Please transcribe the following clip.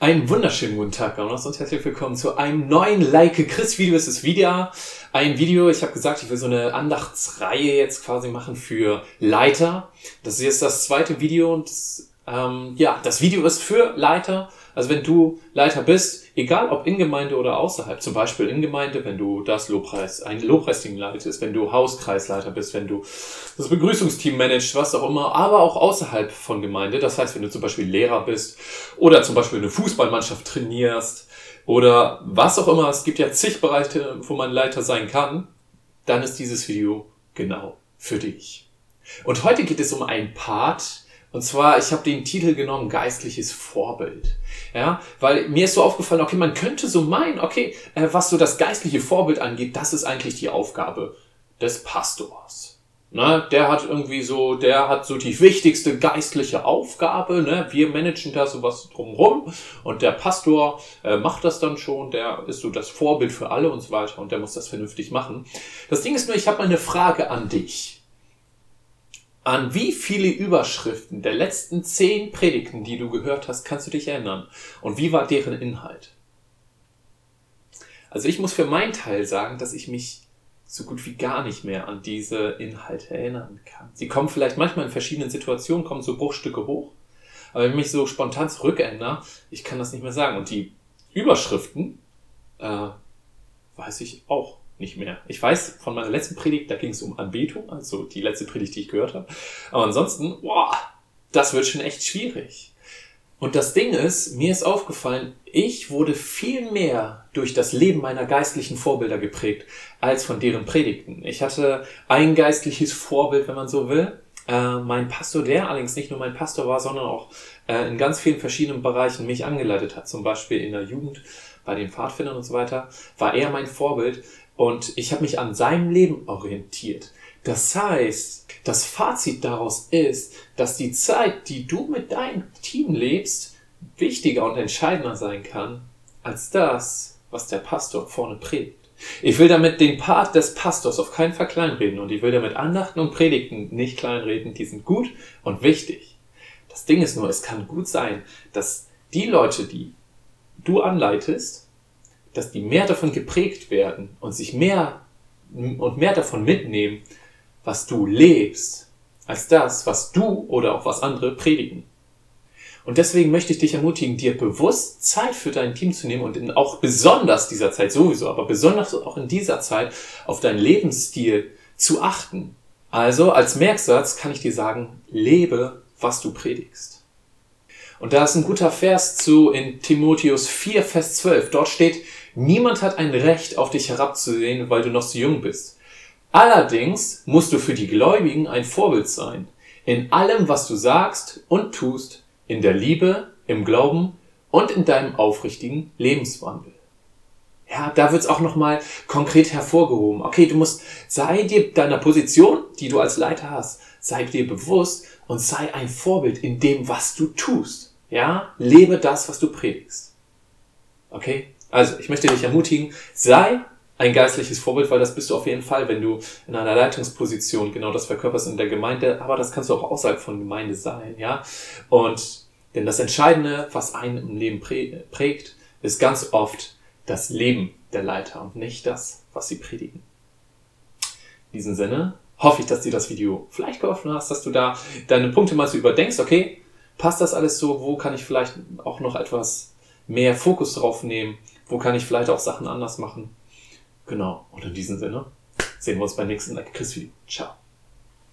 Einen wunderschönen guten Tag, Gaunas, und herzlich willkommen zu einem neuen Like Chris Video. Es ist wieder ein Video. Ich habe gesagt, ich will so eine Andachtsreihe jetzt quasi machen für Leiter. Das ist jetzt das zweite Video und ähm, ja, das Video ist für Leiter. Also wenn du Leiter bist, egal ob in Gemeinde oder außerhalb, zum Beispiel in Gemeinde, wenn du das Lobpreis, ein Lobpreisteam leitest, wenn du Hauskreisleiter bist, wenn du das Begrüßungsteam managst, was auch immer, aber auch außerhalb von Gemeinde. Das heißt, wenn du zum Beispiel Lehrer bist oder zum Beispiel eine Fußballmannschaft trainierst oder was auch immer, es gibt ja zig Bereiche, wo man Leiter sein kann, dann ist dieses Video genau für dich. Und heute geht es um einen Part, und zwar, ich habe den Titel genommen, geistliches Vorbild. Ja, weil mir ist so aufgefallen, okay, man könnte so meinen, okay, äh, was so das geistliche Vorbild angeht, das ist eigentlich die Aufgabe des Pastors. Ne, der hat irgendwie so, der hat so die wichtigste geistliche Aufgabe. Ne? Wir managen da sowas drumherum und der Pastor äh, macht das dann schon. Der ist so das Vorbild für alle und so weiter und der muss das vernünftig machen. Das Ding ist nur, ich habe mal eine Frage an dich. An wie viele Überschriften der letzten zehn Predigten, die du gehört hast, kannst du dich erinnern? Und wie war deren Inhalt? Also ich muss für meinen Teil sagen, dass ich mich so gut wie gar nicht mehr an diese Inhalte erinnern kann. Sie kommen vielleicht manchmal in verschiedenen Situationen, kommen so Bruchstücke hoch. Aber wenn ich mich so spontan zurückerinnere, ich kann das nicht mehr sagen. Und die Überschriften äh, weiß ich auch nicht mehr. Ich weiß von meiner letzten Predigt, da ging es um Anbetung, also die letzte Predigt, die ich gehört habe. Aber ansonsten, boah, das wird schon echt schwierig. Und das Ding ist, mir ist aufgefallen, ich wurde viel mehr durch das Leben meiner geistlichen Vorbilder geprägt, als von deren Predigten. Ich hatte ein geistliches Vorbild, wenn man so will. Äh, mein Pastor, der allerdings nicht nur mein Pastor war, sondern auch äh, in ganz vielen verschiedenen Bereichen mich angeleitet hat, zum Beispiel in der Jugend, bei den Pfadfindern und so weiter, war er mein Vorbild. Und ich habe mich an seinem Leben orientiert. Das heißt, das Fazit daraus ist, dass die Zeit, die du mit deinem Team lebst, wichtiger und entscheidender sein kann, als das, was der Pastor vorne predigt. Ich will damit den Part des Pastors auf keinen Fall kleinreden und ich will damit Andachten und Predigten nicht kleinreden, die sind gut und wichtig. Das Ding ist nur, es kann gut sein, dass die Leute, die du anleitest, dass die mehr davon geprägt werden und sich mehr und mehr davon mitnehmen, was du lebst, als das, was du oder auch was andere predigen. Und deswegen möchte ich dich ermutigen, dir bewusst Zeit für dein Team zu nehmen und in auch besonders dieser Zeit sowieso, aber besonders auch in dieser Zeit auf deinen Lebensstil zu achten. Also als Merksatz kann ich dir sagen, lebe, was du predigst. Und da ist ein guter Vers zu in Timotheus 4, Vers 12. Dort steht, Niemand hat ein Recht, auf dich herabzusehen, weil du noch so jung bist. Allerdings musst du für die Gläubigen ein Vorbild sein. In allem, was du sagst und tust, in der Liebe, im Glauben und in deinem aufrichtigen Lebenswandel. Ja, da wird's auch nochmal konkret hervorgehoben. Okay, du musst, sei dir deiner Position, die du als Leiter hast, sei dir bewusst und sei ein Vorbild in dem, was du tust. Ja, lebe das, was du predigst. Okay? Also, ich möchte dich ermutigen, sei ein geistliches Vorbild, weil das bist du auf jeden Fall, wenn du in einer Leitungsposition genau das verkörperst in der Gemeinde, aber das kannst du auch außerhalb von Gemeinde sein, ja. Und denn das Entscheidende, was einen im Leben prägt, ist ganz oft das Leben der Leiter und nicht das, was sie predigen. In diesem Sinne hoffe ich, dass dir das Video vielleicht geholfen hast, dass du da deine Punkte mal so überdenkst, okay, passt das alles so, wo kann ich vielleicht auch noch etwas mehr Fokus drauf nehmen wo kann ich vielleicht auch Sachen anders machen. Genau. Und in diesem Sinne sehen wir uns beim nächsten Like Chris. Ciao.